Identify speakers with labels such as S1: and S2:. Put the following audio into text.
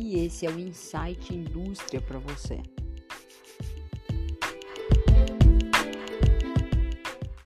S1: E esse é o Insight Indústria para você.